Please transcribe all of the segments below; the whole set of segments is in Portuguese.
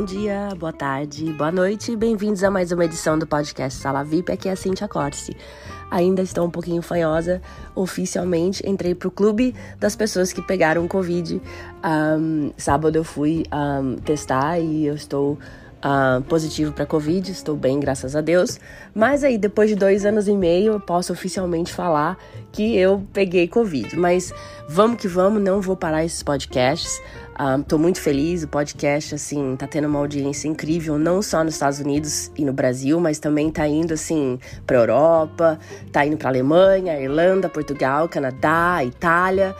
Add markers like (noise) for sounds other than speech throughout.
Bom dia, boa tarde, boa noite, bem-vindos a mais uma edição do podcast Sala VIP. Aqui é a Cintia Corse. Ainda estou um pouquinho fanhosa. Oficialmente entrei pro clube das pessoas que pegaram Covid. Um, sábado eu fui um, testar e eu estou uh, positivo para Covid, estou bem, graças a Deus. Mas aí, depois de dois anos e meio, eu posso oficialmente falar que eu peguei Covid. Mas vamos que vamos, não vou parar esses podcasts. Estou uh, muito feliz, o podcast, assim, tá tendo uma audiência incrível, não só nos Estados Unidos e no Brasil, mas também tá indo, assim, pra Europa, tá indo pra Alemanha, Irlanda, Portugal, Canadá, Itália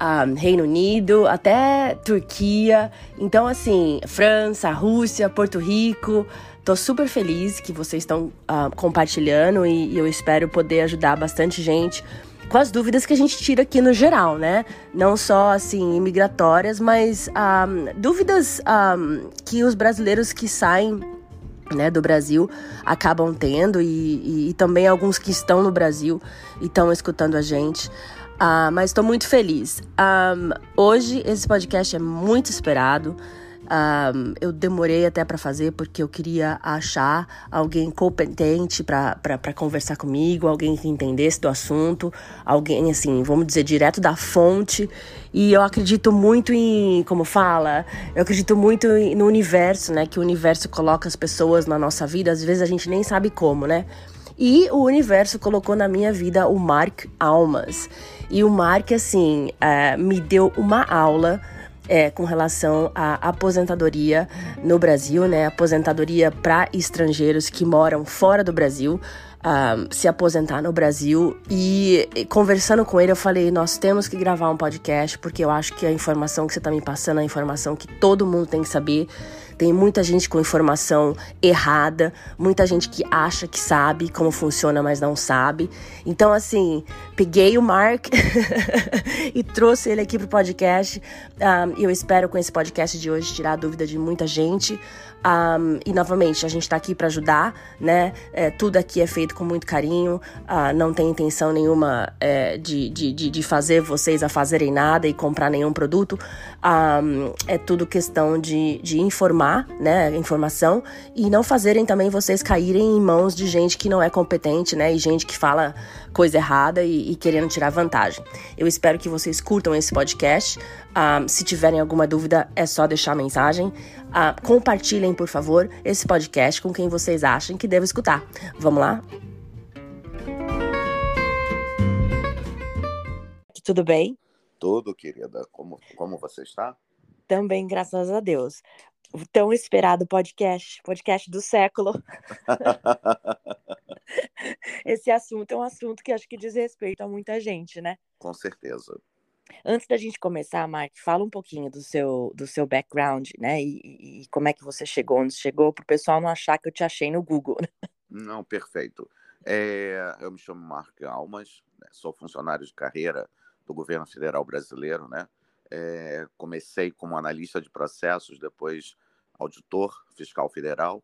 um, Reino Unido, até Turquia. Então, assim, França, Rússia, Porto Rico. Tô super feliz que vocês estão uh, compartilhando e, e eu espero poder ajudar bastante gente com as dúvidas que a gente tira aqui no geral, né? Não só assim imigratórias, mas um, dúvidas um, que os brasileiros que saem né, do Brasil acabam tendo e, e, e, também alguns que estão no Brasil e estão escutando a gente. Uh, mas estou muito feliz. Um, hoje esse podcast é muito esperado. Um, eu demorei até para fazer porque eu queria achar alguém competente para conversar comigo, alguém que entendesse do assunto, alguém assim, vamos dizer, direto da fonte. E eu acredito muito em, como fala, eu acredito muito no universo, né? Que o universo coloca as pessoas na nossa vida, às vezes a gente nem sabe como, né? E o universo colocou na minha vida o Mark Almas. E o Mark, assim, uh, me deu uma aula é, com relação à aposentadoria no Brasil, né? Aposentadoria para estrangeiros que moram fora do Brasil. Uh, se aposentar no Brasil e, e, conversando com ele eu falei nós temos que gravar um podcast porque eu acho que a informação que você está me passando é a informação que todo mundo tem que saber tem muita gente com informação errada, muita gente que acha que sabe como funciona, mas não sabe. Então, assim, peguei o Mark (laughs) e trouxe ele aqui pro podcast. Um, eu espero com esse podcast de hoje tirar a dúvida de muita gente. Um, e novamente, a gente está aqui para ajudar, né? É, tudo aqui é feito com muito carinho, uh, não tem intenção nenhuma é, de, de, de, fazer vocês a fazerem nada e comprar nenhum produto. Um, é tudo questão de, de informar, né? Informação e não fazerem também vocês caírem em mãos de gente que não é competente, né? E gente que fala coisa errada e, e querendo tirar vantagem. Eu espero que vocês curtam esse podcast. Uh, se tiverem alguma dúvida, é só deixar mensagem. Uh, compartilhem, por favor, esse podcast com quem vocês acham que deve escutar. Vamos lá? Tudo bem? Tudo, querida. Como, como você está? Também, graças a Deus. O tão esperado podcast, podcast do século. (laughs) Esse assunto é um assunto que acho que diz respeito a muita gente, né? Com certeza. Antes da gente começar, Mark, fala um pouquinho do seu, do seu background, né? E, e como é que você chegou onde chegou, para o pessoal não achar que eu te achei no Google. Né? Não, perfeito. É, eu me chamo Mark Almas, né, sou funcionário de carreira do governo federal brasileiro, né? É, comecei como analista de processos, depois auditor fiscal federal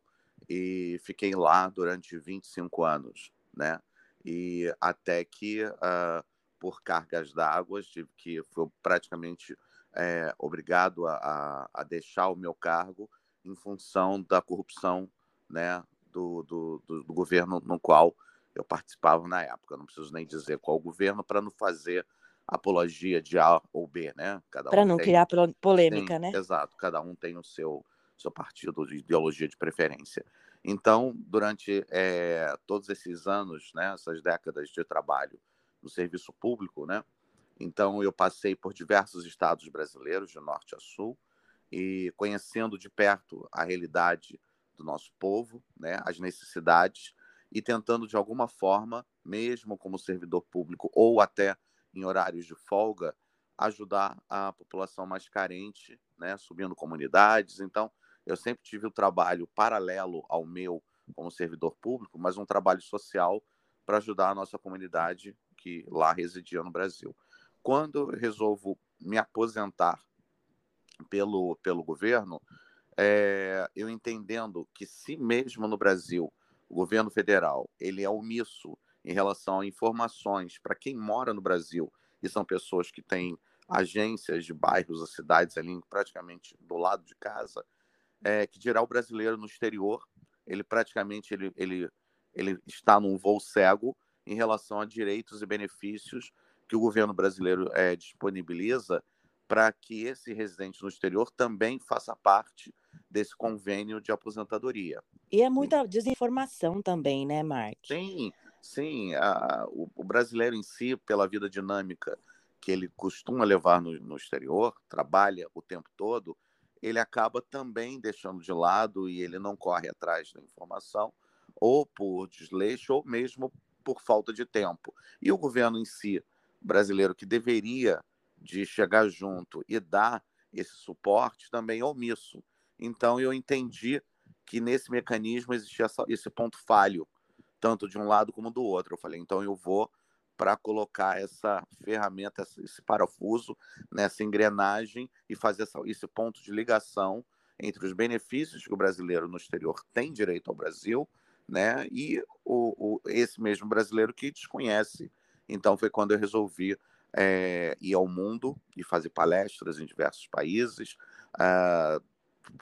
e fiquei lá durante 25 anos, né? E até que uh, por cargas d'água, tive que fui praticamente é, obrigado a, a, deixar o meu cargo em função da corrupção né, do, do, do, do governo no qual eu participava na época. Não preciso nem dizer qual governo para não fazer apologia de A ou B, né? Para um não tem, criar polêmica, tem, né? Exato, cada um tem o seu, seu partido de ideologia de preferência. Então, durante é, todos esses anos, né, essas décadas de trabalho no serviço público, né? Então eu passei por diversos estados brasileiros, de norte a sul, e conhecendo de perto a realidade do nosso povo, né, as necessidades e tentando de alguma forma, mesmo como servidor público ou até em horários de folga, ajudar a população mais carente, né, subindo comunidades. Então, eu sempre tive o trabalho paralelo ao meu como servidor público, mas um trabalho social para ajudar a nossa comunidade que lá residia no Brasil. Quando eu resolvo me aposentar pelo, pelo governo, é, eu entendendo que se mesmo no Brasil o governo federal ele é omisso em relação a informações para quem mora no Brasil e são pessoas que têm agências de bairros ou cidades ali praticamente do lado de casa, é, que dirá o brasileiro no exterior, ele praticamente ele, ele, ele está num voo cego em relação a direitos e benefícios que o governo brasileiro é, disponibiliza para que esse residente no exterior também faça parte desse convênio de aposentadoria. E é muita desinformação também, né, Mark? Sim, sim. A, o, o, brasileiro em si, pela vida dinâmica que ele costuma levar no, no exterior, trabalha o tempo todo, ele acaba também deixando de lado e ele não corre atrás da informação, ou por desleixo, ou mesmo por falta de tempo. E o governo em si, brasileiro, que deveria de chegar junto e dar esse suporte também omisso. Então eu entendi que nesse mecanismo existia esse ponto falho, tanto de um lado como do outro. Eu falei, então eu vou para colocar essa ferramenta, esse parafuso nessa engrenagem e fazer essa, esse ponto de ligação entre os benefícios que o brasileiro no exterior tem direito ao Brasil, né, e o, o esse mesmo brasileiro que desconhece. Então foi quando eu resolvi é, ir ao mundo e fazer palestras em diversos países, uh,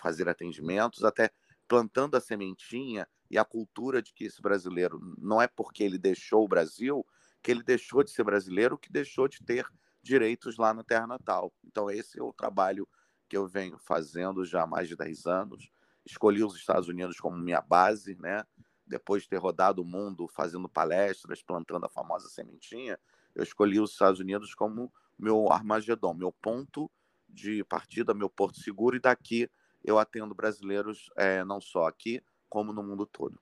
fazer atendimentos, até plantando a sementinha e a cultura de que esse brasileiro não é porque ele deixou o Brasil que ele deixou de ser brasileiro, que deixou de ter direitos lá na terra natal. Então esse é o trabalho que eu venho fazendo já há mais de 10 anos. Escolhi os Estados Unidos como minha base, né? Depois de ter rodado o mundo fazendo palestras, plantando a famosa sementinha, eu escolhi os Estados Unidos como meu Armagedon, meu ponto de partida, meu porto seguro, e daqui eu atendo brasileiros é, não só aqui, como no mundo todo.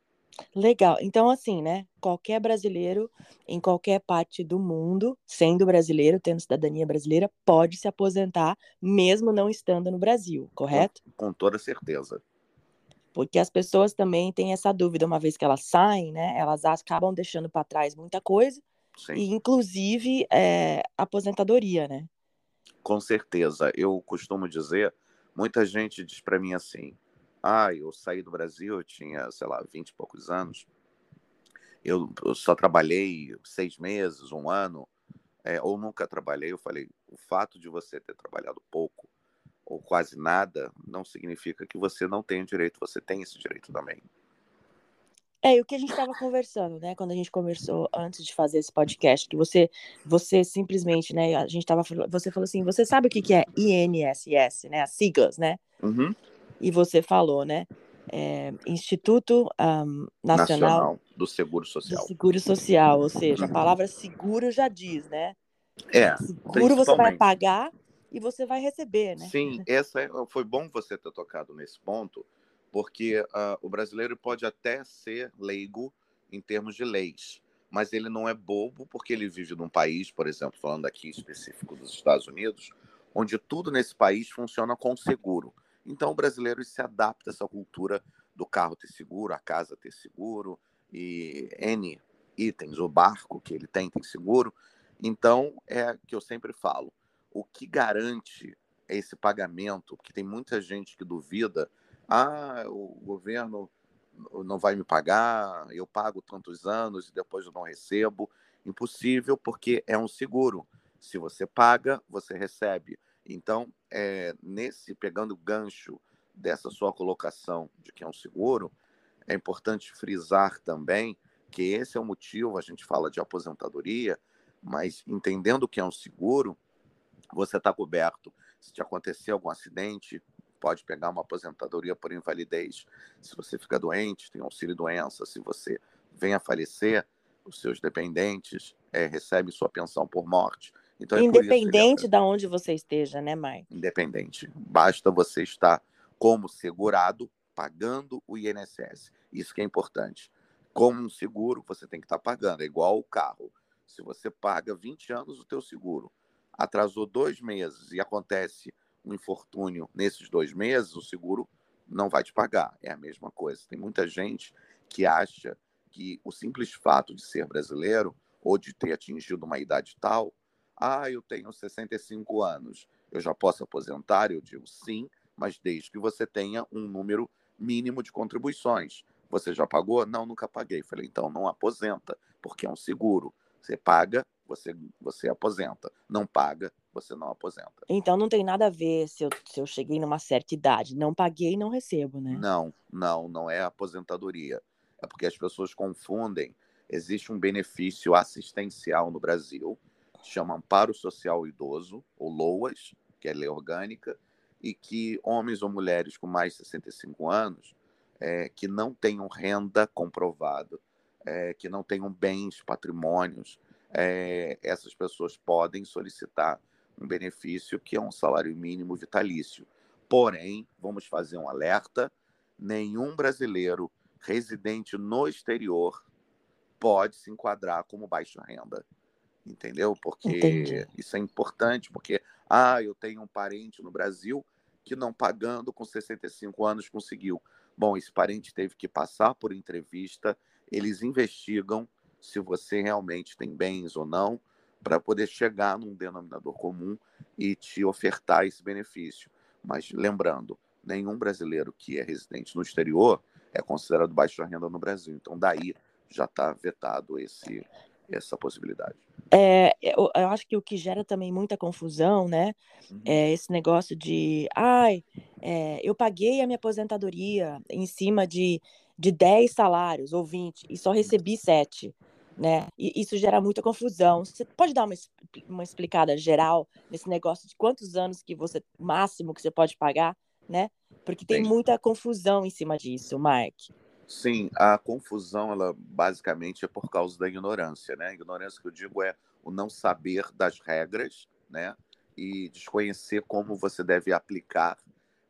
Legal. Então, assim, né? Qualquer brasileiro em qualquer parte do mundo, sendo brasileiro, tendo cidadania brasileira, pode se aposentar, mesmo não estando no Brasil, correto? Com, com toda certeza. Porque as pessoas também têm essa dúvida, uma vez que elas saem, né? Elas acabam deixando para trás muita coisa Sim. E, inclusive, é, aposentadoria, né? Com certeza. Eu costumo dizer, muita gente diz para mim assim, ah, eu saí do Brasil, eu tinha, sei lá, vinte e poucos anos, eu, eu só trabalhei seis meses, um ano, é, ou nunca trabalhei. Eu falei, o fato de você ter trabalhado pouco ou quase nada não significa que você não tem direito, você tem esse direito também. É, e o que a gente estava conversando, né, quando a gente conversou antes de fazer esse podcast, que você, você simplesmente, né, a gente estava, você falou assim, você sabe o que, que é INSS, né, as siglas, né? Uhum. E você falou, né, é, Instituto um, Nacional, Nacional, do Seguro Social. Do Seguro Social, ou seja, a uhum. palavra seguro já diz, né? É. Seguro você vai pagar e você vai receber, né? Sim, essa é, foi bom você ter tocado nesse ponto, porque uh, o brasileiro pode até ser leigo em termos de leis, mas ele não é bobo porque ele vive num país, por exemplo, falando aqui específico dos Estados Unidos, onde tudo nesse país funciona com seguro. Então o brasileiro se adapta a essa cultura do carro ter seguro, a casa ter seguro e N itens, o barco que ele tem tem seguro. Então é que eu sempre falo, o que garante esse pagamento, porque tem muita gente que duvida ah, o governo não vai me pagar, eu pago tantos anos e depois eu não recebo. Impossível, porque é um seguro. Se você paga, você recebe. Então, é, nesse pegando o gancho dessa sua colocação de que é um seguro, é importante frisar também que esse é o motivo, a gente fala de aposentadoria, mas entendendo que é um seguro, você está coberto. Se te acontecer algum acidente, pode pegar uma aposentadoria por invalidez. Se você fica doente, tem auxílio doença. Se você vem a falecer, os seus dependentes é, recebem sua pensão por morte. Então, é Independente é de onde você esteja, né, Mai? Independente. Basta você estar como segurado, pagando o INSS. Isso que é importante. Como um seguro, você tem que estar pagando. É igual o carro. Se você paga 20 anos o teu seguro, atrasou dois meses e acontece um infortúnio nesses dois meses, o seguro não vai te pagar. É a mesma coisa. Tem muita gente que acha que o simples fato de ser brasileiro ou de ter atingido uma idade tal, ah, eu tenho 65 anos, eu já posso aposentar? Eu digo sim, mas desde que você tenha um número mínimo de contribuições. Você já pagou? Não, nunca paguei. Falei, então não aposenta, porque é um seguro. Você paga você, você aposenta. Não paga, você não aposenta. Então não tem nada a ver se eu, se eu cheguei numa certa idade. Não paguei, não recebo, né? Não, não, não é aposentadoria. É porque as pessoas confundem. Existe um benefício assistencial no Brasil, chama Amparo Social Idoso, ou LOAS, que é lei orgânica, e que homens ou mulheres com mais de 65 anos é, que não tenham renda comprovada, é, que não tenham bens, patrimônios, é, essas pessoas podem solicitar um benefício que é um salário mínimo vitalício. Porém, vamos fazer um alerta: nenhum brasileiro residente no exterior pode se enquadrar como baixa renda. Entendeu? Porque Entendi. isso é importante, porque ah, eu tenho um parente no Brasil que não pagando com 65 anos conseguiu. Bom, esse parente teve que passar por entrevista, eles investigam se você realmente tem bens ou não, para poder chegar num denominador comum e te ofertar esse benefício. Mas lembrando, nenhum brasileiro que é residente no exterior é considerado baixa renda no Brasil. Então, daí já está vetado esse, essa possibilidade. É, eu, eu, acho que o que gera também muita confusão, né, uhum. é esse negócio de, ai, é, eu paguei a minha aposentadoria em cima de, de 10 salários ou 20 e só recebi 7, né, e isso gera muita confusão. Você pode dar uma, uma explicada geral nesse negócio de quantos anos que você, máximo que você pode pagar, né, porque tem muita confusão em cima disso, Mark. Sim, a confusão, ela basicamente é por causa da ignorância, né? A ignorância que eu digo é o não saber das regras, né? E desconhecer como você deve aplicar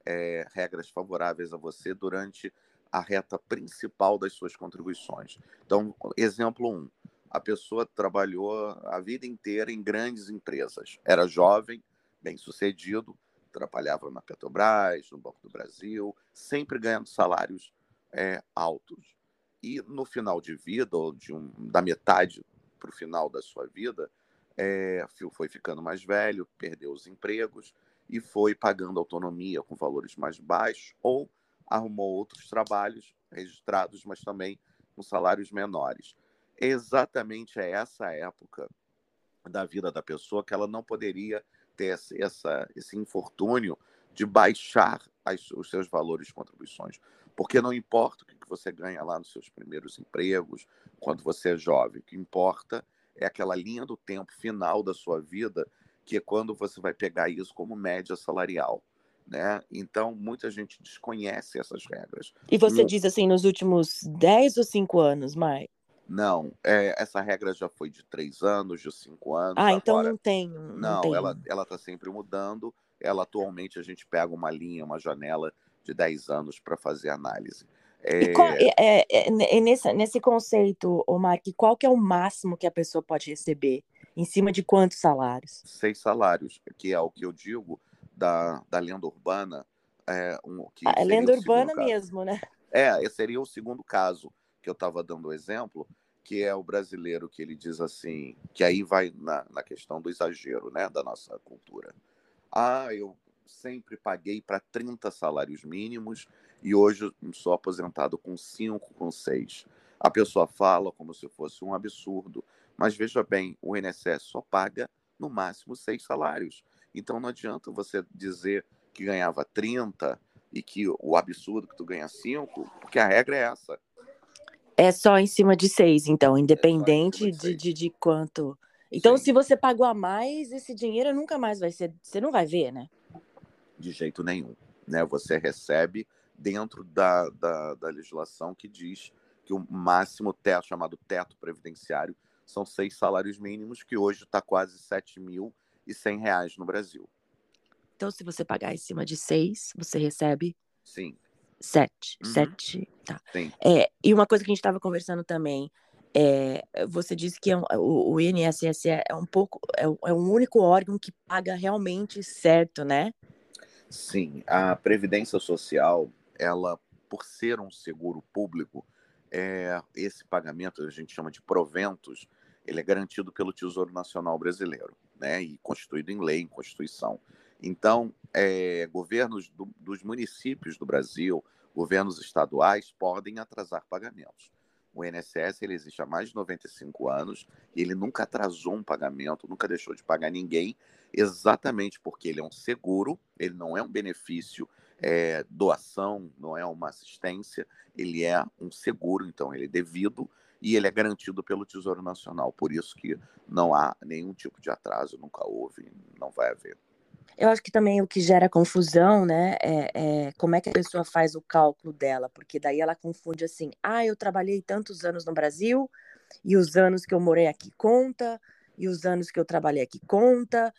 é, regras favoráveis a você durante a reta principal das suas contribuições. Então, exemplo um, a pessoa trabalhou a vida inteira em grandes empresas, era jovem, bem sucedido, trabalhava na Petrobras, no Banco do Brasil, sempre ganhando salários é, altos. E no final de vida, ou de um, da metade para o final da sua vida, é, foi ficando mais velho, perdeu os empregos e foi pagando autonomia com valores mais baixos ou arrumou outros trabalhos registrados, mas também com salários menores. Exatamente é essa época da vida da pessoa que ela não poderia ter essa, esse infortúnio de baixar as, os seus valores de contribuições. Porque não importa o que você ganha lá nos seus primeiros empregos, quando você é jovem, o que importa é aquela linha do tempo final da sua vida, que é quando você vai pegar isso como média salarial. Né? Então, muita gente desconhece essas regras. E você no... diz assim, nos últimos 10 ou 5 anos, Mai? Não, é, essa regra já foi de 3 anos, de 5 anos. Ah, então não tem. Não, não tem. ela está sempre mudando. Ela atualmente a gente pega uma linha, uma janela de 10 anos para fazer análise. É... Qual, é, é, nesse, nesse conceito, Omar, qual que é o máximo que a pessoa pode receber? Em cima de quantos salários? Seis salários, que é o que eu digo da, da lenda urbana. É, um, que a lenda urbana mesmo, né? É, esse seria o segundo caso que eu estava dando o exemplo, que é o brasileiro que ele diz assim, que aí vai na, na questão do exagero, né, da nossa cultura. Ah, eu sempre paguei para 30 salários mínimos e hoje sou aposentado com 5, com 6. A pessoa fala como se fosse um absurdo, mas veja bem, o INSS só paga no máximo seis salários. Então não adianta você dizer que ganhava 30 e que o absurdo que tu ganha 5, porque a regra é essa. É só em cima de seis, então, é independente é de, de, de, quanto. Então, Sim. se você pagou a mais, esse dinheiro nunca mais vai ser. Você não vai ver, né? De jeito nenhum. Né? Você recebe dentro da, da, da legislação que diz que o máximo teto, chamado teto previdenciário, são seis salários mínimos, que hoje está quase R$ mil e cem reais no Brasil. Então, se você pagar em cima de seis, você recebe? Sim. Sete. Uhum. Sete. Tá. Sim. É, e uma coisa que a gente estava conversando também, é, você disse que é um, o, o, INSS é um pouco, é, é um único órgão que paga realmente certo, né? Sim, a Previdência Social, ela, por ser um seguro público, é, esse pagamento, a gente chama de proventos, ele é garantido pelo Tesouro Nacional Brasileiro, né, e constituído em lei, em Constituição. Então, é, governos do, dos municípios do Brasil, governos estaduais, podem atrasar pagamentos. O INSS ele existe há mais de 95 anos e ele nunca atrasou um pagamento, nunca deixou de pagar ninguém, exatamente porque ele é um seguro, ele não é um benefício é, doação, não é uma assistência, ele é um seguro, então ele é devido e ele é garantido pelo Tesouro Nacional. Por isso que não há nenhum tipo de atraso, nunca houve, não vai haver. Eu acho que também o que gera confusão, né, é, é, como é que a pessoa faz o cálculo dela, porque daí ela confunde assim, ah, eu trabalhei tantos anos no Brasil, e os anos que eu morei aqui conta, e os anos que eu trabalhei aqui conta,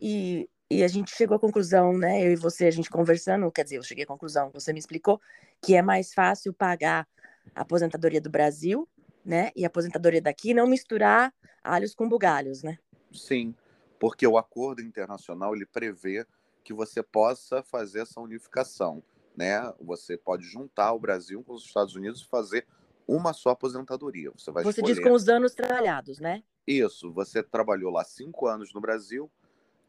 e, e a gente chegou à conclusão, né, eu e você, a gente conversando, quer dizer, eu cheguei à conclusão, você me explicou, que é mais fácil pagar a aposentadoria do Brasil, né, e a aposentadoria daqui, não misturar alhos com bugalhos, né? Sim, porque o acordo internacional ele prevê que você possa fazer essa unificação, né? Você pode juntar o Brasil com os Estados Unidos e fazer uma só aposentadoria. Você vai Você escolher... diz com os anos trabalhados, né? Isso. Você trabalhou lá cinco anos no Brasil,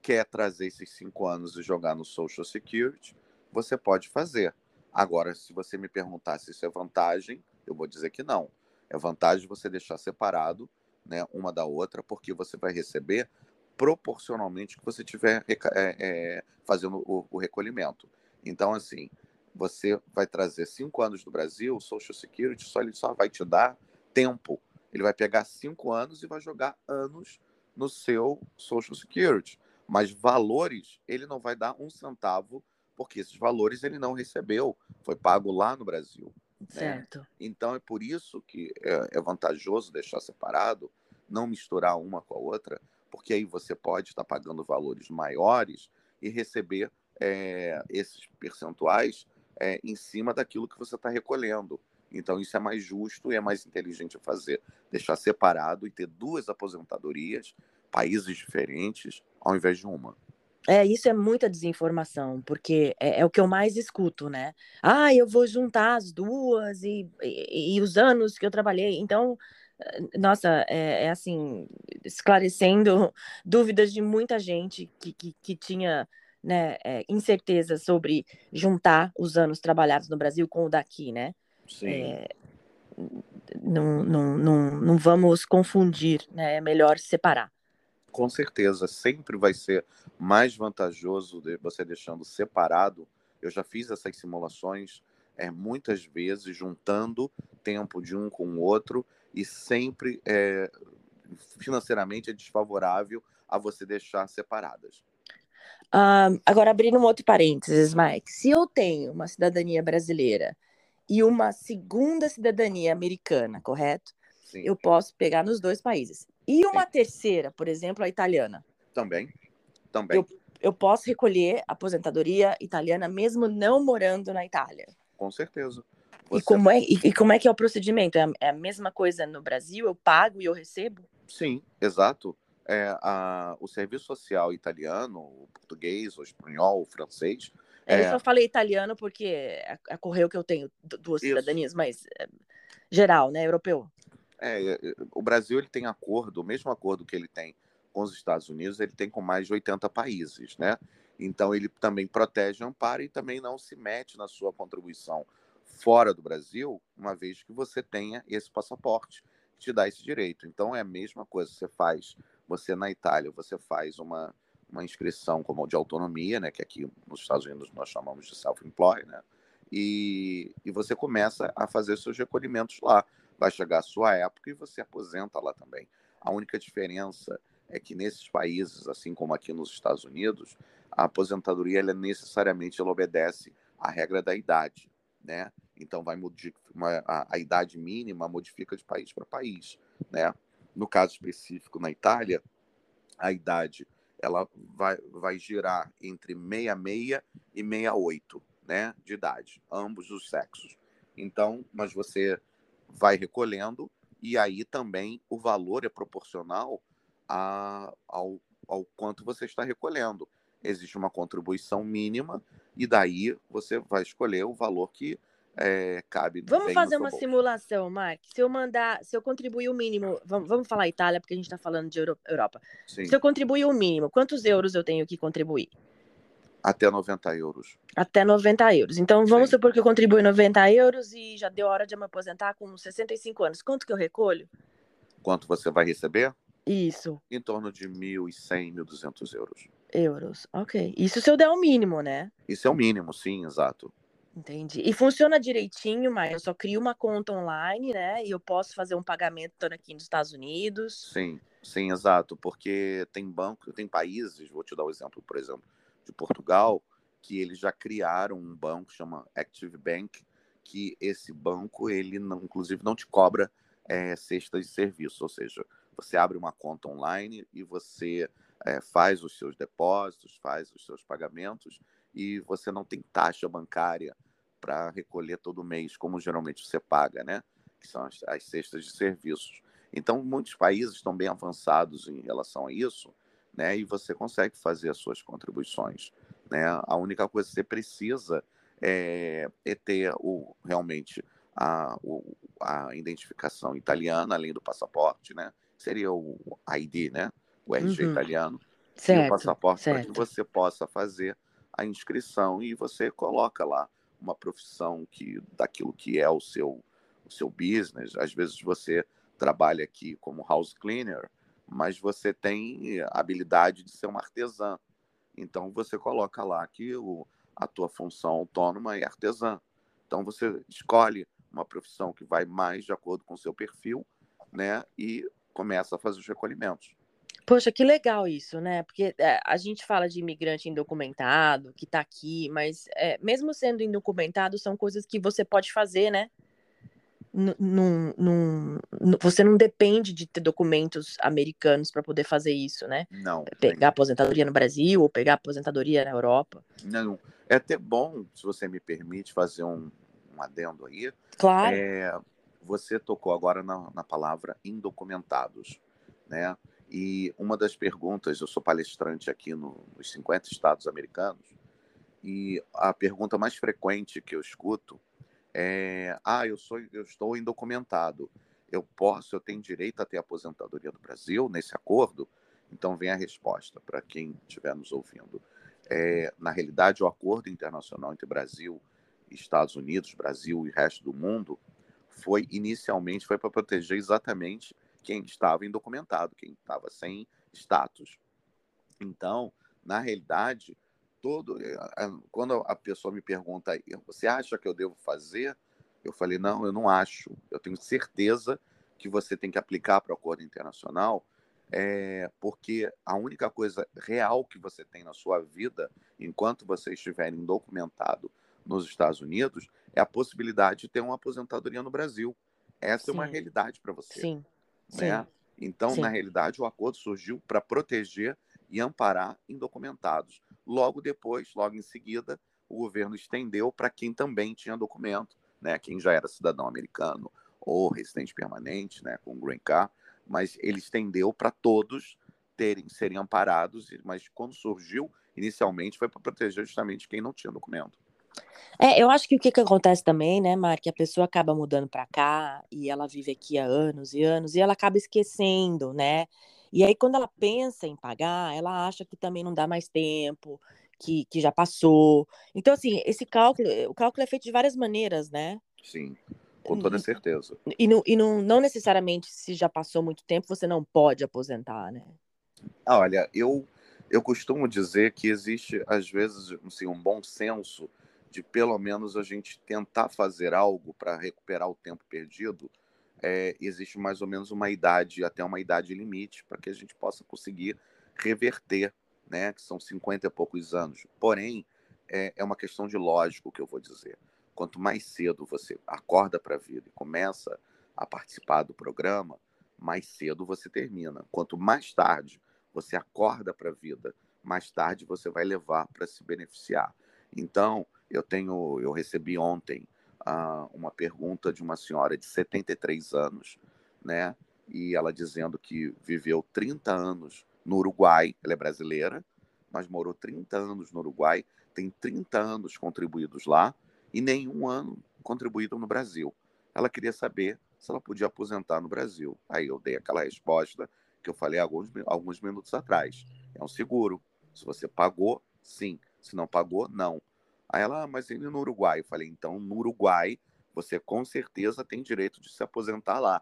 quer trazer esses cinco anos e jogar no Social Security, você pode fazer. Agora, se você me perguntar se isso é vantagem, eu vou dizer que não. É vantagem você deixar separado, né, uma da outra, porque você vai receber proporcionalmente que você estiver é, é, fazendo o, o, recolhimento. Então, assim, você vai trazer cinco anos do Brasil, o Social Security só ele só vai te dar tempo. Ele vai pegar cinco anos e vai jogar anos no seu Social Security. Mas valores, ele não vai dar um centavo, porque esses valores ele não recebeu. Foi pago lá no Brasil. Né? Certo. Né? Então é por isso que é, é vantajoso deixar separado, não misturar uma com a outra, porque aí você pode estar pagando valores maiores e receber é, esses percentuais é, em cima daquilo que você está recolhendo. Então, isso é mais justo e é mais inteligente fazer. Deixar separado e ter duas aposentadorias, países diferentes, ao invés de uma. É, isso é muita desinformação, porque é, é, o que eu mais escuto, né? Ah, eu vou juntar as duas e, e, e os anos que eu trabalhei. Então, nossa, é, é, assim, esclarecendo (laughs) dúvidas de muita gente que, que, que tinha né, é, incerteza sobre juntar os anos trabalhados no Brasil com o daqui, né? Sim. É, não, não, não, não vamos confundir, né? É melhor separar. Com certeza, sempre vai ser mais vantajoso de você deixando separado. Eu já fiz essas simulações é, muitas vezes, juntando tempo de um com o outro, e sempre é, financeiramente é desfavorável a você deixar separadas. Um, agora, abrindo um outro parênteses, Mike, se eu tenho uma cidadania brasileira e uma segunda cidadania americana, correto? Sim. Eu posso pegar nos dois países. E uma Sim. terceira, por exemplo, a italiana? Também. Também. Eu, eu posso recolher aposentadoria italiana mesmo não morando na Itália? Com certeza. Você... E, como é, e, e, como é que é o procedimento? É a, é a, mesma coisa no Brasil? Eu pago e eu recebo? Sim, exato. É, a, o serviço social italiano, o português, o espanhol, o francês. É, eu só falei italiano porque ocorreu que eu tenho duas Isso. cidadanias, mas é, geral, né? Europeu. É, é, o Brasil ele tem acordo, o mesmo acordo que ele tem com os Estados Unidos, ele tem com mais de 80 países, né? Então ele também protege, ampara e também não se mete na sua contribuição fora do Brasil, uma vez que você tenha esse passaporte que te dá esse direito. Então é a mesma coisa, você faz, você na Itália, você faz uma, uma inscrição como de autonomia, né, que aqui nos Estados Unidos nós chamamos de self-employed, né, e, e você começa a fazer seus recolhimentos lá. Vai chegar a sua época e você aposenta lá também. A única diferença é que nesses países, assim como aqui nos Estados Unidos, a aposentadoria ela necessariamente ela obedece à regra da idade, né? Então, vai modificar a, a, idade mínima modifica de país para país, né? No caso específico na Itália, a idade ela vai, vai girar entre 66 e 68, né, de idade, ambos os sexos. Então, mas você vai recolhendo e aí também o valor é proporcional a, ao, ao quanto você está recolhendo. Existe uma contribuição mínima e daí você vai escolher o valor que é, cabe. Vamos fazer uma bolso. simulação, Mark. Se eu mandar, se eu contribuir o mínimo, vamos, vamos falar Itália, porque a gente está falando de Europa. Sim. Se eu contribuir o mínimo, quantos euros eu tenho que contribuir? Até 90 euros. Até 90 euros. Então, vamos Sim. supor que eu contribuo 90 euros e já deu hora de eu me aposentar com 65 anos. Quanto que eu recolho? Quanto você vai receber? Isso, Em torno de 1.100, 1.200 euros. euros. Ok. Isso se eu der o mínimo, né? Isso é o mínimo, sim, exato. Entendi. E funciona direitinho, mas eu só crio uma conta online, né? E eu posso fazer um pagamento estando aqui nos Estados Unidos. Sim, sim, exato. Porque tem banco, tem países, vou te dar o exemplo, por exemplo, de Portugal, que eles já criaram um banco chama Active Bank, que esse banco, ele não, inclusive, não te cobra é, cestas de serviço, ou seja, você abre uma conta online e você é, faz os seus depósitos, faz os seus pagamentos e você não tem taxa bancária para recolher todo mês, como geralmente você paga, né? Que são as, as cestas de serviços. Então, muitos países estão bem avançados em relação a isso, né? E você consegue fazer as suas contribuições, né? A única coisa que você precisa é, é ter o, realmente a, o, a identificação italiana, além do passaporte, né? Seria o ID, né? O RG Uhum. italiano. E o Certo, passaporte para que certo. você possa fazer a inscrição e você coloca lá uma profissão que daquilo que é o seu o seu business. Às vezes você trabalha aqui como house cleaner, mas você tem a habilidade de ser uma artesã. Então você coloca lá que o, a tua função autônoma é artesã. Então você escolhe uma profissão que vai mais de acordo com o seu perfil, né? E começa a fazer os recolhimentos. Poxa, que legal isso, né? Porque é, a gente fala de imigrante indocumentado, que tá aqui, mas é, mesmo sendo indocumentado, são coisas que você pode fazer, né? Num- num- você não depende de ter documentos americanos para poder fazer isso, né? Não. Pegar aposentadoria no Brasil ou pegar aposentadoria na Europa. Não. É até bom, se você me permite, fazer um, um adendo aí. Claro. É, você tocou agora na, na palavra indocumentados, né? E uma das perguntas, eu sou palestrante aqui no- nos 50 estados americanos, e a pergunta mais frequente que eu escuto é: ah, eu sou, eu estou indocumentado, eu posso, eu tenho direito a ter aposentadoria do Brasil nesse acordo? Então vem a resposta para quem estiver nos ouvindo. É, na realidade, o acordo internacional entre Brasil, Estados Unidos, Brasil e resto do mundo foi inicialmente foi para proteger exatamente quem estava indocumentado, quem estava sem status. Então, na realidade, todo quando a pessoa me pergunta, você acha que eu devo fazer? Eu falei, não, eu não acho. Eu tenho certeza que você tem que aplicar para o acordo internacional, é, porque a única coisa real que você tem na sua vida, enquanto você estiver indocumentado nos Estados Unidos, é a possibilidade de ter uma aposentadoria no Brasil. Essa Sim. é uma realidade para você. Sim. Né? Sim. Então, Sim. na realidade, o acordo surgiu para proteger e amparar indocumentados. Logo depois, logo em seguida, o governo estendeu para quem também tinha documento, né? quem já era cidadão americano ou residente permanente, né? com green card, mas ele estendeu para todos terem serem amparados, mas quando surgiu, inicialmente foi para proteger justamente quem não tinha documento. É, eu acho que o que, que acontece também, né, Mar, que a pessoa acaba mudando para cá e ela vive aqui há anos e anos e ela acaba esquecendo, né? E aí, quando ela pensa em pagar, ela acha que também não dá mais tempo, que, que já passou. Então, assim, esse cálculo, o cálculo é feito de várias maneiras, né? Sim, com toda certeza. E, não, e não, não necessariamente, se já passou muito tempo, você não pode aposentar, né? Ah, Olha, eu, eu costumo dizer que existe, às vezes, assim, um bom senso de pelo menos a gente tentar fazer algo para recuperar o tempo perdido. É, existe mais ou menos uma idade, até uma idade limite, para que a gente possa conseguir reverter, né? Que são 50 e poucos anos. Porém, é, é uma questão de lógico que eu vou dizer. Quanto mais cedo você acorda para a vida e começa a participar do programa, mais cedo você termina. Quanto mais tarde você acorda para a vida, mais tarde você vai levar para se beneficiar. Então, eu tenho, eu recebi ontem uh, uma pergunta de uma senhora de 73 anos, né? E ela dizendo que viveu 30 anos no Uruguai, ela é brasileira, mas morou 30 anos no Uruguai, tem 30 anos contribuídos lá e nenhum ano contribuído no Brasil. Ela queria saber se ela podia aposentar no Brasil. Aí eu dei aquela resposta que eu falei alguns, alguns minutos atrás. É um seguro. Se você pagou, sim. Se não pagou, não. Aí ela, ah, mas ele no Uruguai. Eu falei, então no Uruguai você com certeza tem direito de se aposentar lá.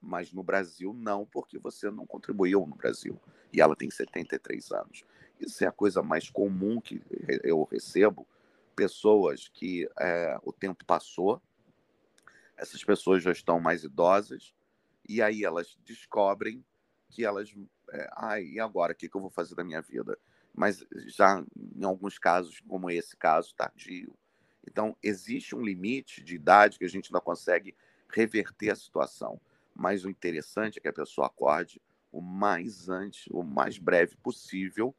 Mas no Brasil não, porque você não contribuiu no Brasil. E ela tem 73 anos. Isso é a coisa mais comum que eu recebo. Pessoas que é, o tempo passou, essas pessoas já estão mais idosas, e aí elas descobrem que elas. É, Ai, e agora? O que, que eu vou fazer da minha vida? Mas já em alguns casos, como esse caso, tardio. Então, existe um limite de idade que a gente não consegue reverter a situação. Mas o interessante é que a pessoa acorde o mais antes, o mais breve possível,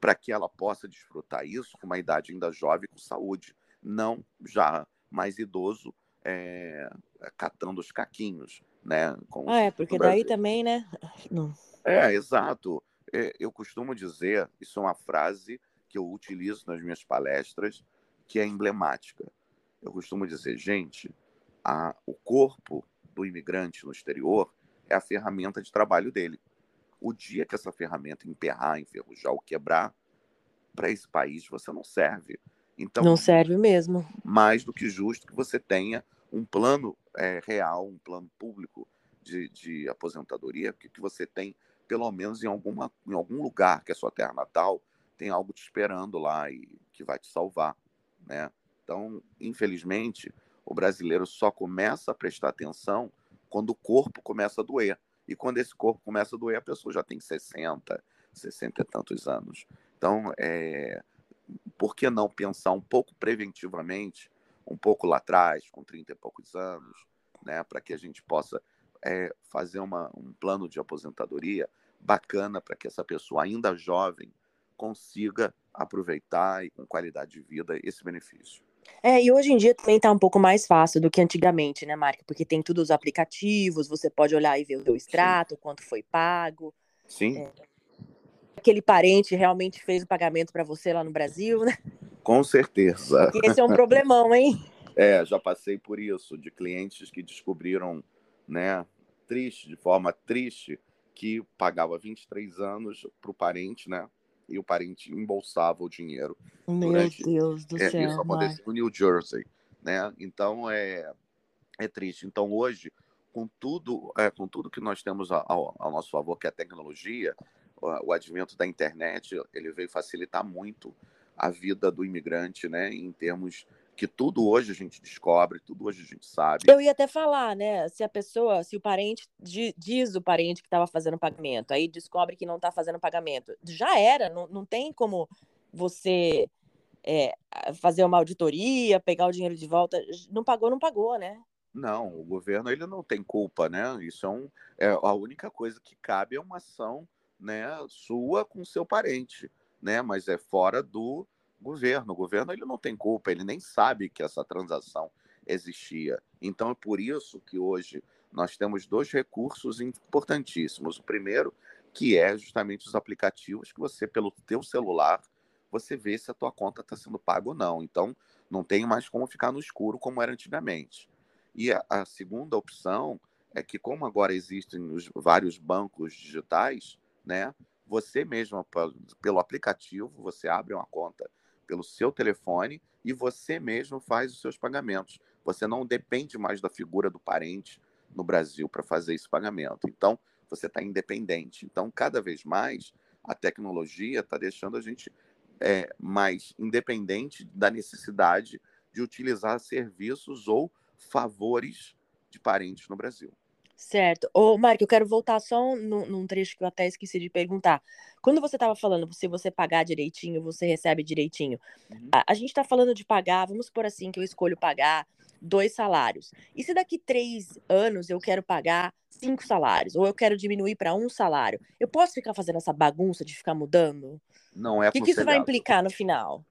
para que ela possa desfrutar isso com uma idade ainda jovem, com saúde, não já mais idoso, é, catando os caquinhos, né? ah, é, porque daí também, né? Não. É, exato. É, eu costumo dizer, isso é uma frase que eu utilizo nas minhas palestras, que é emblemática. Eu costumo dizer, gente, a, o corpo do imigrante no exterior é a ferramenta de trabalho dele. O dia que essa ferramenta emperrar, enferrujar ou quebrar, para esse país você não serve. Então, não serve mesmo. Mais do que justo que você tenha um plano é, real, um plano público de, de aposentadoria, que, que você tem, pelo menos em, alguma, em algum lugar que é sua terra natal, tem algo te esperando lá e que vai te salvar. Né? Então, infelizmente, o brasileiro só começa a prestar atenção quando o corpo começa a doer. E quando esse corpo começa a doer, a pessoa já tem 60, 60 e tantos anos. Então, é, por que não pensar um pouco preventivamente, um pouco lá atrás, com 30 e poucos anos, né, para que a gente possa é, fazer uma, um plano de aposentadoria bacana para que essa pessoa, ainda jovem, consiga aproveitar e com qualidade de vida esse benefício. É, e hoje em dia também tá um pouco mais fácil do que antigamente, né, Marca? Porque tem todos os aplicativos, você pode olhar e ver o seu extrato, Sim. quanto foi pago. Sim. É, aquele parente realmente fez o pagamento para você lá no Brasil, né? Com certeza. E esse é um problemão, hein? (laughs) É, já passei por isso, de clientes que descobriram, né, triste, de forma triste, que pagava 23 anos para o parente, né? E o parente embolsava o dinheiro. Meu durante... Deus do é, céu. Isso aconteceu no New Jersey, né? Então é, é triste. Então hoje, com tudo, é, com tudo que nós temos ao, ao nosso favor, que é a tecnologia, o, o advento da internet, ele veio facilitar muito a vida do imigrante, né? Em termos que tudo hoje a gente descobre, tudo hoje a gente sabe. Eu ia até falar, né? Se a pessoa, se o parente diz o parente que estava fazendo pagamento, aí descobre que não está fazendo pagamento, já era, não, não tem como você é, fazer uma auditoria, pegar o dinheiro de volta. Não pagou, não pagou, né? Não, o governo ele não tem culpa, né? Isso é, um, é a única coisa que cabe é uma ação, né, sua com seu parente, né? Mas é fora do governo. O governo ele não tem culpa, ele nem sabe que essa transação existia. Então é por isso que hoje nós temos dois recursos importantíssimos. O primeiro, que é justamente os aplicativos que você pelo teu celular você vê se a tua conta está sendo paga ou não. Então não tem mais como ficar no escuro como era antigamente. E a, a segunda opção é que como agora existem os vários bancos digitais, né? Você mesmo pelo aplicativo você abre uma conta pelo seu telefone e você mesmo faz os seus pagamentos. Você não depende mais da figura do parente no Brasil para fazer esse pagamento. Então, você está independente. Então, cada vez mais, a tecnologia está deixando a gente é, mais independente da necessidade de utilizar serviços ou favores de parentes no Brasil. Certo. Ô, Marco, eu quero voltar só num, num, trecho que eu até esqueci de perguntar. Quando você estava falando, se você pagar direitinho, você recebe direitinho. Uhum. A, a, gente está falando de pagar, vamos por assim, que eu escolho pagar dois salários. E se daqui três anos eu quero pagar cinco salários, ou eu quero diminuir para um salário, eu posso ficar fazendo essa bagunça de ficar mudando? Não é O que, que isso vai implicar no final?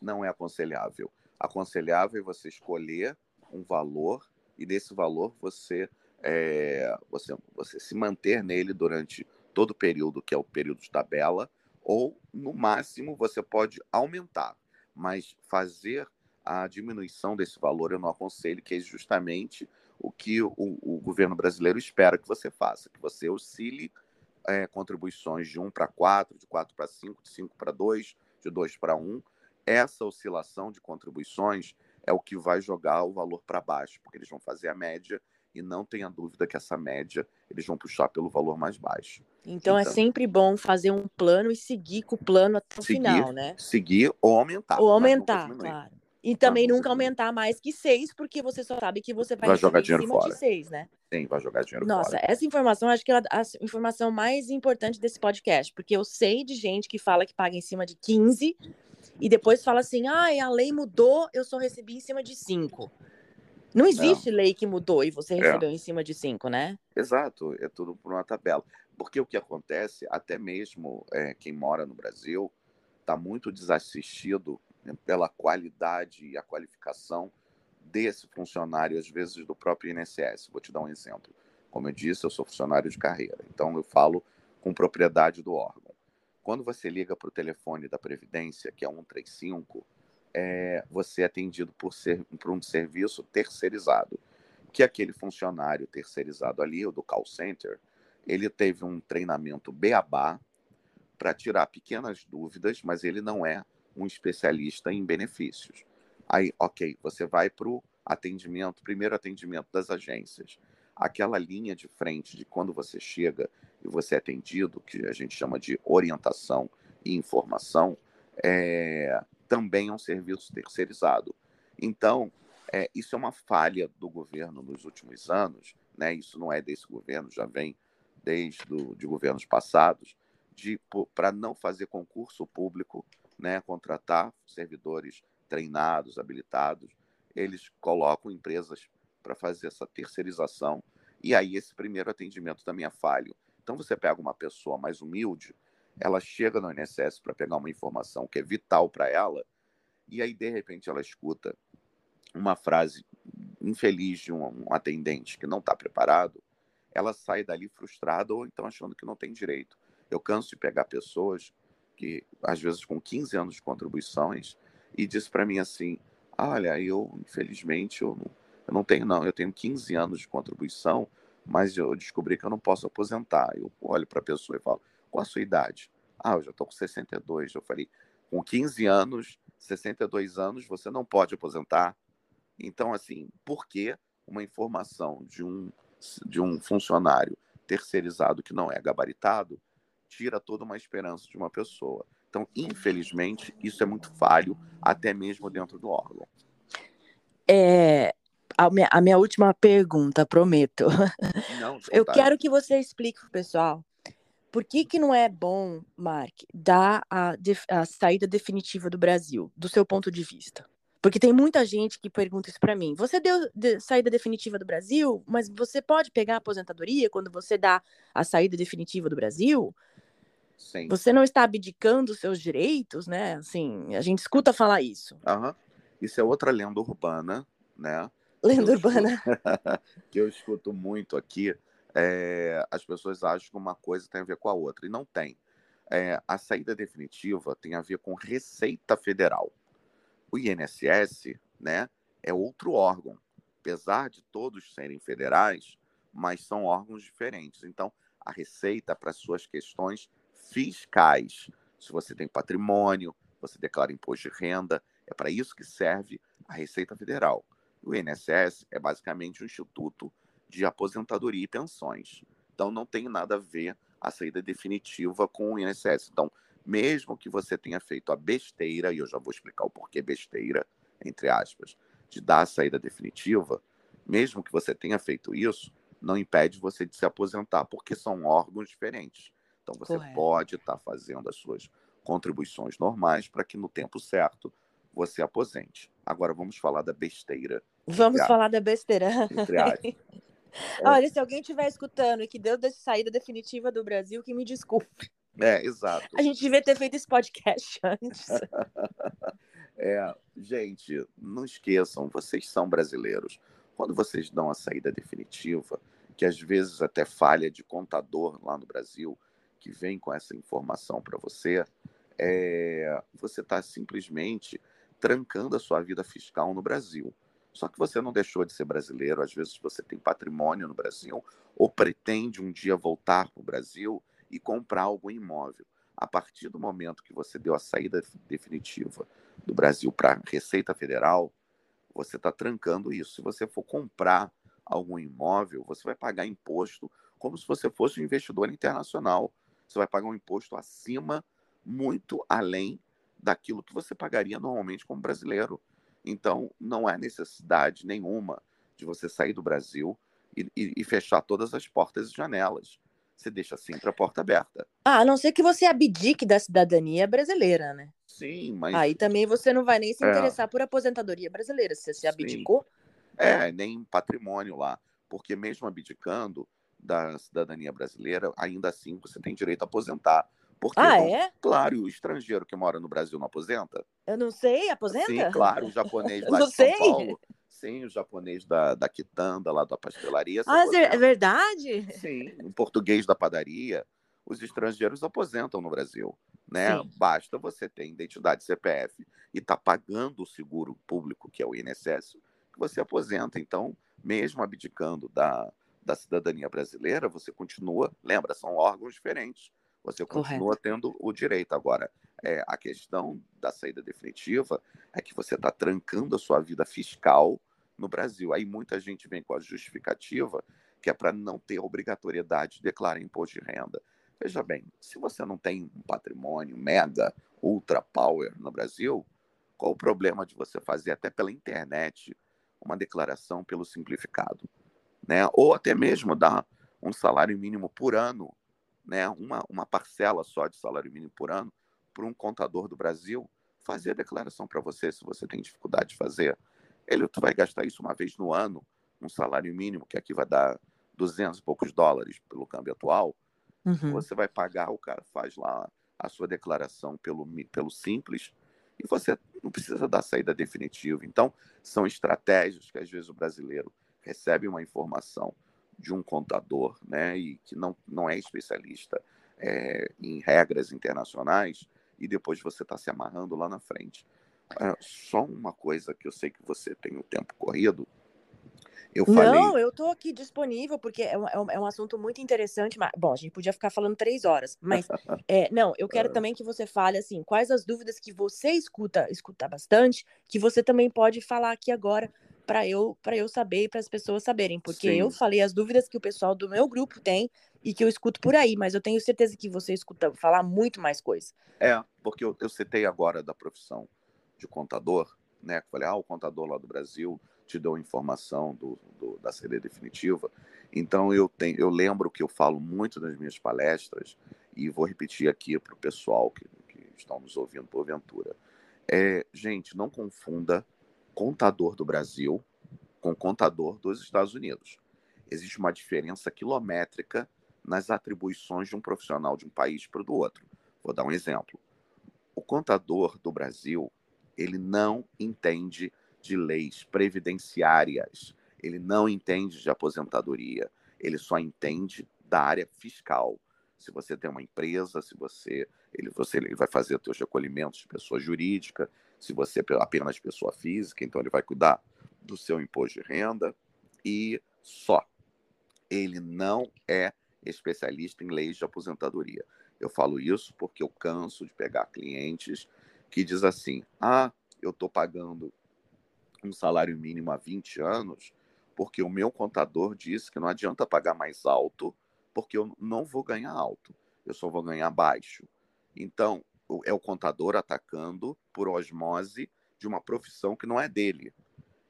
Não é aconselhável. Aconselhável é você escolher um valor e desse valor você é, você, você se manter nele durante todo o período, que é o período de tabela, ou no máximo você pode aumentar, mas fazer a diminuição desse valor eu não aconselho, que é justamente o que o, o governo brasileiro espera que você faça, que você oscile é, contribuições de 1 para 4, de 4 para 5, de 5 para 2, de 2 para 1, essa oscilação de contribuições é o que vai jogar o valor para baixo, porque eles vão fazer a média e não tenha dúvida que essa média eles vão puxar pelo valor mais baixo. Então, é então é sempre bom fazer um plano e seguir com o plano até o seguir, final, né? Seguir ou aumentar. Ou aumentar, claro. E também nunca aumentar mais que seis, porque você só sabe que você vai, vai jogar dinheiro fora. de seis, né? Sim, vai jogar dinheiro Nossa, fora. Nossa, essa informação acho que é a informação mais importante desse podcast, porque eu sei de gente que fala que paga em cima de 15 e depois fala assim: ah, a lei mudou, eu só recebi em cima de 5. Não existe lei que mudou e você é. recebeu é. em cima de 5, né? Exato, é tudo por uma tabela. Porque o que acontece, até mesmo é, quem mora no Brasil está muito desassistido né, pela qualidade e a qualificação desse funcionário, às vezes do próprio INSS. Vou te dar um exemplo. Como eu disse, eu sou funcionário de carreira, então eu falo com propriedade do órgão. Quando você liga para o telefone da Previdência, que é 135, é, você é atendido por, ser, por um serviço terceirizado, que aquele funcionário terceirizado ali, o do call center, ele teve um treinamento beabá para tirar pequenas dúvidas, mas ele não é um especialista em benefícios. Aí, ok, você vai para o atendimento, primeiro atendimento das agências. Aquela linha de frente de quando você chega e você é atendido, que a gente chama de orientação e informação, é, também é um serviço terceirizado. Então, é, isso é uma falha do governo nos últimos anos, né? isso não é desse governo, já vem desde do, de governos passados, para não fazer concurso público, né? contratar servidores treinados, habilitados, eles colocam empresas para fazer essa terceirização. E aí esse primeiro atendimento também é falho. Então você pega uma pessoa mais humilde, ela chega no INSS para pegar uma informação que é vital para ela, e aí de repente ela escuta uma frase infeliz de um, um atendente que não está preparado, ela sai dali frustrada ou então achando que não tem direito. Eu canso de pegar pessoas que, às vezes, com 15 anos de contribuições, e diz para mim assim: Olha, eu, infelizmente, eu não, eu não tenho, não, eu tenho 15 anos de contribuição, mas eu descobri que eu não posso aposentar. Eu olho para a pessoa e falo: Qual a sua idade? Ah, eu já estou com 62. Eu falei: Com 15 anos, 62 anos, você não pode aposentar. Então, assim, por que uma informação de um, de um funcionário terceirizado que não é gabaritado tira toda uma esperança de uma pessoa? Então, infelizmente, isso é muito falho, até mesmo dentro do órgão. É, a minha, a minha última pergunta, prometo. Não, Eu quero que você explique para o pessoal por que, que não é bom, Mark, dar a, a saída definitiva do Brasil, do seu ponto de vista? Porque tem muita gente que pergunta isso para mim. Você deu de, saída definitiva do Brasil, mas você pode pegar a aposentadoria quando você dá a saída definitiva do Brasil? Sim. Você não está abdicando os seus direitos, né? Assim, a gente escuta falar isso. Uhum. Isso é outra lenda urbana, né? Lenda urbana. (laughs) que eu escuto muito aqui. É, as pessoas acham que uma coisa tem a ver com a outra, e não tem. É, a saída definitiva tem a ver com Receita Federal. O INSS né, é outro órgão, apesar de todos serem federais, mas são órgãos diferentes. Então, a Receita, para suas questões fiscais, se você tem patrimônio, você declara imposto de renda, é para isso que serve a Receita Federal. O INSS é basicamente um instituto de aposentadoria e pensões. Então, não tem nada a ver a saída definitiva com o INSS. Então, mesmo que você tenha feito a besteira, e eu já vou explicar o porquê besteira, entre aspas, de dar a saída definitiva, mesmo que você tenha feito isso, não impede você de se aposentar, porque são órgãos diferentes. Então você Correto. pode estar tá fazendo as suas contribuições normais para que no tempo certo você aposente. Agora vamos falar da besteira. Vamos falar da besteira. (laughs) É. Olha, se alguém estiver escutando e que deu de saída definitiva do Brasil, que me desculpe. É, exato. A gente devia ter feito esse podcast (laughs) antes. (laughs) é, gente, não esqueçam, vocês são brasileiros. Quando vocês dão a saída definitiva, que às vezes até falha de contador lá no Brasil, que vem com essa informação para você, é, você está simplesmente trancando a sua vida fiscal no Brasil. Só que você não deixou de ser brasileiro, às vezes você tem patrimônio no Brasil, ou pretende um dia voltar para o Brasil e comprar algum imóvel. A partir do momento que você deu a saída definitiva do Brasil para a Receita Federal, você está trancando isso. Se você for comprar algum imóvel, você vai pagar imposto como se você fosse um investidor internacional. Você vai pagar um imposto acima, muito além daquilo que você pagaria normalmente como brasileiro. Então, não há necessidade nenhuma de você sair do Brasil e, e, e fechar todas as portas e janelas. Você deixa sempre a porta aberta. Ah, a não ser que você abdique da cidadania brasileira, né? Sim, mas. Aí também você não vai nem se é. interessar é. por aposentadoria brasileira. Se você abdicou. Sim. É, nem patrimônio lá. Porque mesmo abdicando da cidadania brasileira, ainda assim você tem direito a aposentar. Porque, ah, é? Claro, o estrangeiro que mora no Brasil não aposenta? Eu não sei, aposenta? Sim, claro, o japonês (laughs) lá de São sei. Paulo. Sim, o japonês da, da quitanda, lá da pastelaria. Ah, é verdade? Sim, o português da padaria. Os estrangeiros aposentam no Brasil. Né? Basta você ter identidade CPF e estar tá pagando o seguro público, que é o INSS, que você aposenta. Então, mesmo abdicando da, da cidadania brasileira, você continua, lembra, são órgãos diferentes. Você continua Correto. tendo o direito. Agora, é, a questão da saída definitiva é que você está trancando a sua vida fiscal no Brasil. Aí muita gente vem com a justificativa que é para não ter obrigatoriedade de declarar imposto de renda. Veja bem, se você não tem um patrimônio mega, ultra power no Brasil, qual o problema de você fazer até pela internet uma declaração pelo simplificado? Né? Ou até mesmo dar um salário mínimo por ano, né? uma, uma parcela só de salário mínimo por ano, para um contador do Brasil fazer a declaração para você, se você tem dificuldade de fazer. Ele tu vai gastar isso uma vez no ano, um salário mínimo, que aqui vai dar 200 e poucos dólares pelo câmbio atual, Uhum. Você vai pagar, o cara faz lá a sua declaração pelo, pelo simples e você não precisa dar saída definitiva. Então, são estratégias que às vezes o brasileiro recebe uma informação de um contador, né, e que não, não é especialista é, em regras internacionais, e depois você está se amarrando lá na frente. É, só uma coisa que eu sei que você tem o tempo corrido, eu falei. Não, eu estou aqui disponível, porque é um, é um, é assunto muito interessante. Mas, bom, a gente podia ficar falando três horas, mas (laughs) é, não, eu quero também que você fale assim, quais as dúvidas que você escuta, escuta bastante, que você também pode falar aqui agora para eu para eu saber e para as pessoas saberem, porque Sim. eu falei as dúvidas que o pessoal do meu grupo tem e que eu escuto por aí, mas eu tenho certeza que você escuta falar muito mais coisa. É, porque eu, eu citei agora da profissão de contador, né? Falei, ah, o contador lá do Brasil te dou informação do, do, da CD definitiva. Então eu tenho, eu lembro que eu falo muito nas minhas palestras e vou repetir aqui para o pessoal que, que estão nos ouvindo porventura. É, gente, não confunda contador do Brasil com contador dos Estados Unidos. Existe uma diferença quilométrica nas atribuições de um profissional de um país para o do outro. Vou dar um exemplo. O contador do Brasil, ele não entende de leis previdenciárias, ele não entende de aposentadoria, ele só entende da área fiscal. Se você tem uma empresa, se você ele, você, ele vai fazer os seus recolhimentos de pessoa jurídica, se você é apenas pessoa física, então ele vai cuidar do seu imposto de renda e só. Ele não é especialista em leis de aposentadoria. Eu falo isso porque eu canso de pegar clientes que diz assim: "Ah, eu estou pagando um salário mínimo há 20 anos, porque o meu contador disse que não adianta pagar mais alto, porque eu não vou ganhar alto, eu só vou ganhar baixo. Então, é o contador atacando por osmose de uma profissão que não é dele.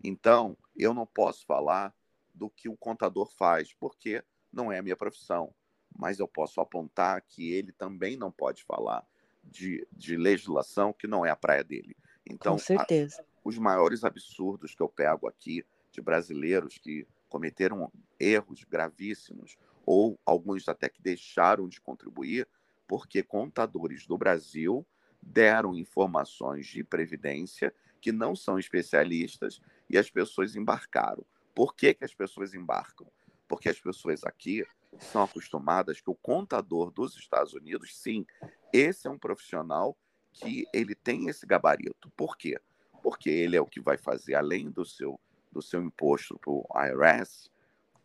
Então, eu não posso falar do que o contador faz, porque não é a minha profissão. Mas eu posso apontar que ele também não pode falar de, de legislação que não é a praia dele. Então, Com certeza. A, os maiores absurdos que eu pego aqui de brasileiros que cometeram erros gravíssimos ou alguns até que deixaram de contribuir porque contadores do Brasil deram informações de previdência que não são especialistas e as pessoas embarcaram. Por que, que as pessoas embarcam? Porque as pessoas aqui são acostumadas que o contador dos Estados Unidos, sim, esse é um profissional que ele tem esse gabarito. Por quê? porque ele é o que vai fazer, além do seu, do seu imposto para o IRS,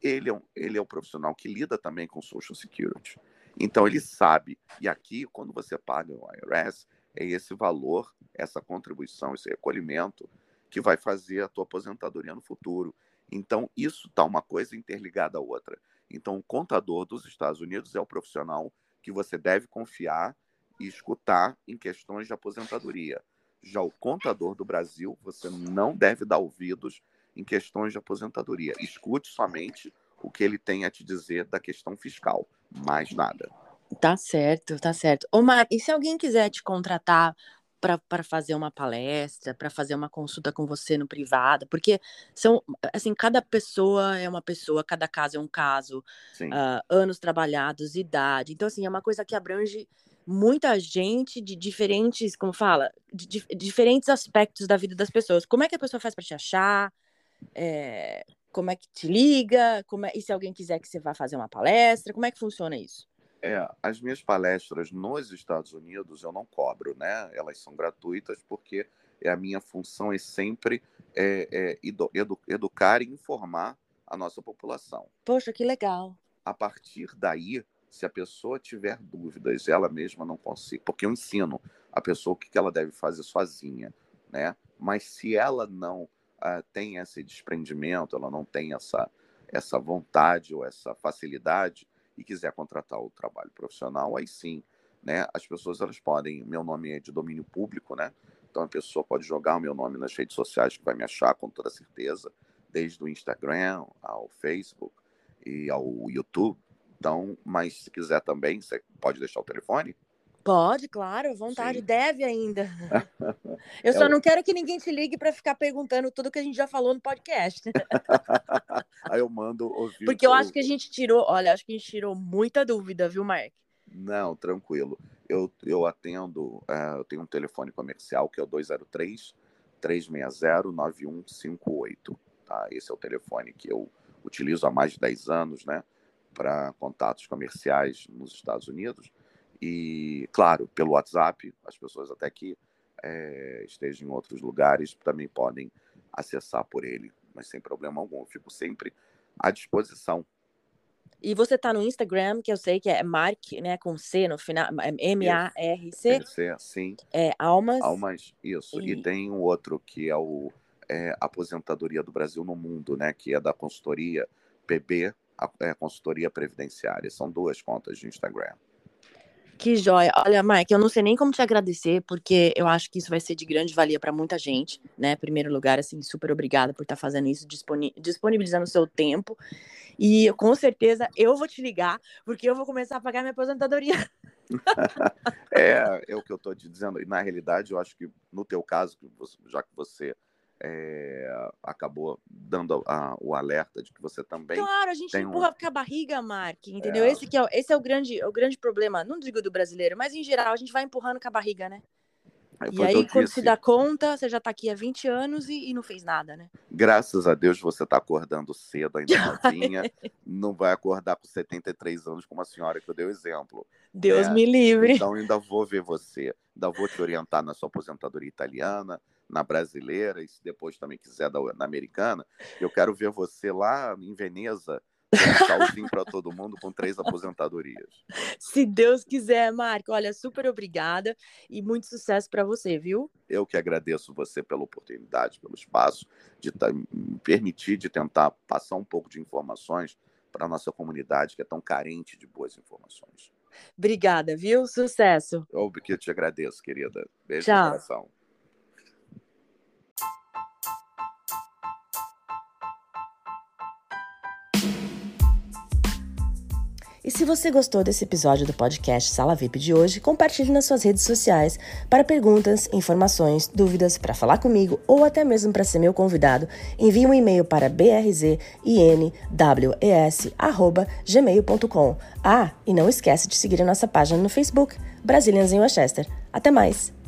ele é, um, ele é o profissional que lida também com Social Security. Então, ele sabe. E aqui, quando você paga o IRS, é esse valor, essa contribuição, esse recolhimento que vai fazer a tua aposentadoria no futuro. Então, isso está uma coisa interligada à outra. Então, o contador dos Estados Unidos é o profissional que você deve confiar e escutar em questões de aposentadoria. Já o contador do Brasil, você não deve dar ouvidos em questões de aposentadoria. Escute somente o que ele tem a te dizer da questão fiscal, mais nada. Tá certo, tá certo. Ô, Mar, e se alguém quiser te contratar para fazer uma palestra, para fazer uma consulta com você no privado, porque são assim, cada pessoa é uma pessoa, cada caso é um caso, uh, anos trabalhados, idade. Então, assim, é uma coisa que abrange muita gente de diferentes, como fala, de, de diferentes aspectos da vida das pessoas. Como é que a pessoa faz para te achar? É, como é que te liga? Como é, e se alguém quiser que você vá fazer uma palestra, como é que funciona isso? É, as minhas palestras nos Estados Unidos eu não cobro, né? Elas são gratuitas porque é a minha função é sempre é, é, edu, educar e informar a nossa população. Poxa, que legal. A partir daí, se a pessoa tiver dúvidas, ela mesma não consegue, porque eu ensino a pessoa o que ela deve fazer sozinha, né? Mas se ela não uh, tem esse desprendimento, ela não tem essa, essa vontade ou essa facilidade, e quiser contratar o trabalho profissional, aí sim, né? As pessoas elas podem, meu nome é de domínio público, né? Então a pessoa pode jogar o meu nome nas redes sociais que vai me achar com toda certeza, desde o Instagram ao Facebook e ao YouTube. Então, mas se quiser também, você pode deixar o telefone? Pode, claro, vontade, Sim. deve ainda. (laughs) Eu é só não quero que ninguém te ligue para ficar perguntando tudo que a gente já falou no podcast. (laughs) Aí eu mando ouvir. Porque eu acho que a gente tirou, olha, acho que a gente tirou muita dúvida, viu, Mark? Não, tranquilo. Eu, eu atendo, uh, eu tenho um telefone comercial que é o 203 360 9158. Tá? Esse é o telefone que eu utilizo há mais de 10 anos, né? Para contatos comerciais nos Estados Unidos. E, claro, pelo WhatsApp, as pessoas até que é, estejam em outros lugares também podem acessar por ele, mas sem problema algum. Eu fico sempre à disposição. E você está no Instagram, que eu sei que é Mark, né, com C no final, M-A-R-C. sim. É, Almas. Almas, isso. E, e tem um outro que é o é, Aposentadoria do Brasil no Mundo, né, que é da consultoria PB, a, é, consultoria previdenciária. São duas contas de Instagram. Que joia. Olha, Mike, eu não sei nem como te agradecer, porque eu acho que isso vai ser de grande valia para muita gente, né? Em primeiro lugar, assim, super obrigada por estar tá fazendo isso, disponibilizando o seu tempo. E com certeza eu vou te ligar, porque eu vou começar a pagar minha aposentadoria. (laughs) é, é o que eu estou te dizendo. E na realidade, eu acho que no teu caso, já que você é, acabou dando a, o alerta de que você também. Claro, a gente empurra um... com a barriga, Mark, entendeu? É... Esse, que é, esse é o grande, o grande problema, não digo do brasileiro, mas em geral, a gente vai empurrando com a barriga, né? É, e aí, quando se dá conta, você já está aqui há 20 anos e, e, não fez nada, né? Graças a Deus você está acordando cedo, ainda (laughs) novinha. não vai acordar com 73 anos como a senhora que eu dei o exemplo. Deus né? me livre. Então ainda vou ver você, ainda vou te orientar na sua aposentadoria italiana, na brasileira, e se depois também quiser da, na americana, eu quero ver você lá em Veneza, um salzinho para todo mundo com três aposentadorias. Se Deus quiser, Marco, olha, super obrigada e muito sucesso para você, viu? Eu que agradeço você pela oportunidade, pelo espaço, de me permitir de tentar passar um pouco de informações para a nossa comunidade que é tão carente de boas informações. Obrigada, viu? Sucesso. Eu que te agradeço, querida. Beijo Tchau. no coração. E se você gostou desse episódio do podcast Sala VIP de hoje, compartilhe nas suas redes sociais para perguntas, informações, dúvidas, para falar comigo ou até mesmo para ser meu convidado. Envie um e-mail para brzinws@gmail.com. Ah, e não esquece de seguir a nossa página no Facebook, Brasilians em Westchester. Até mais.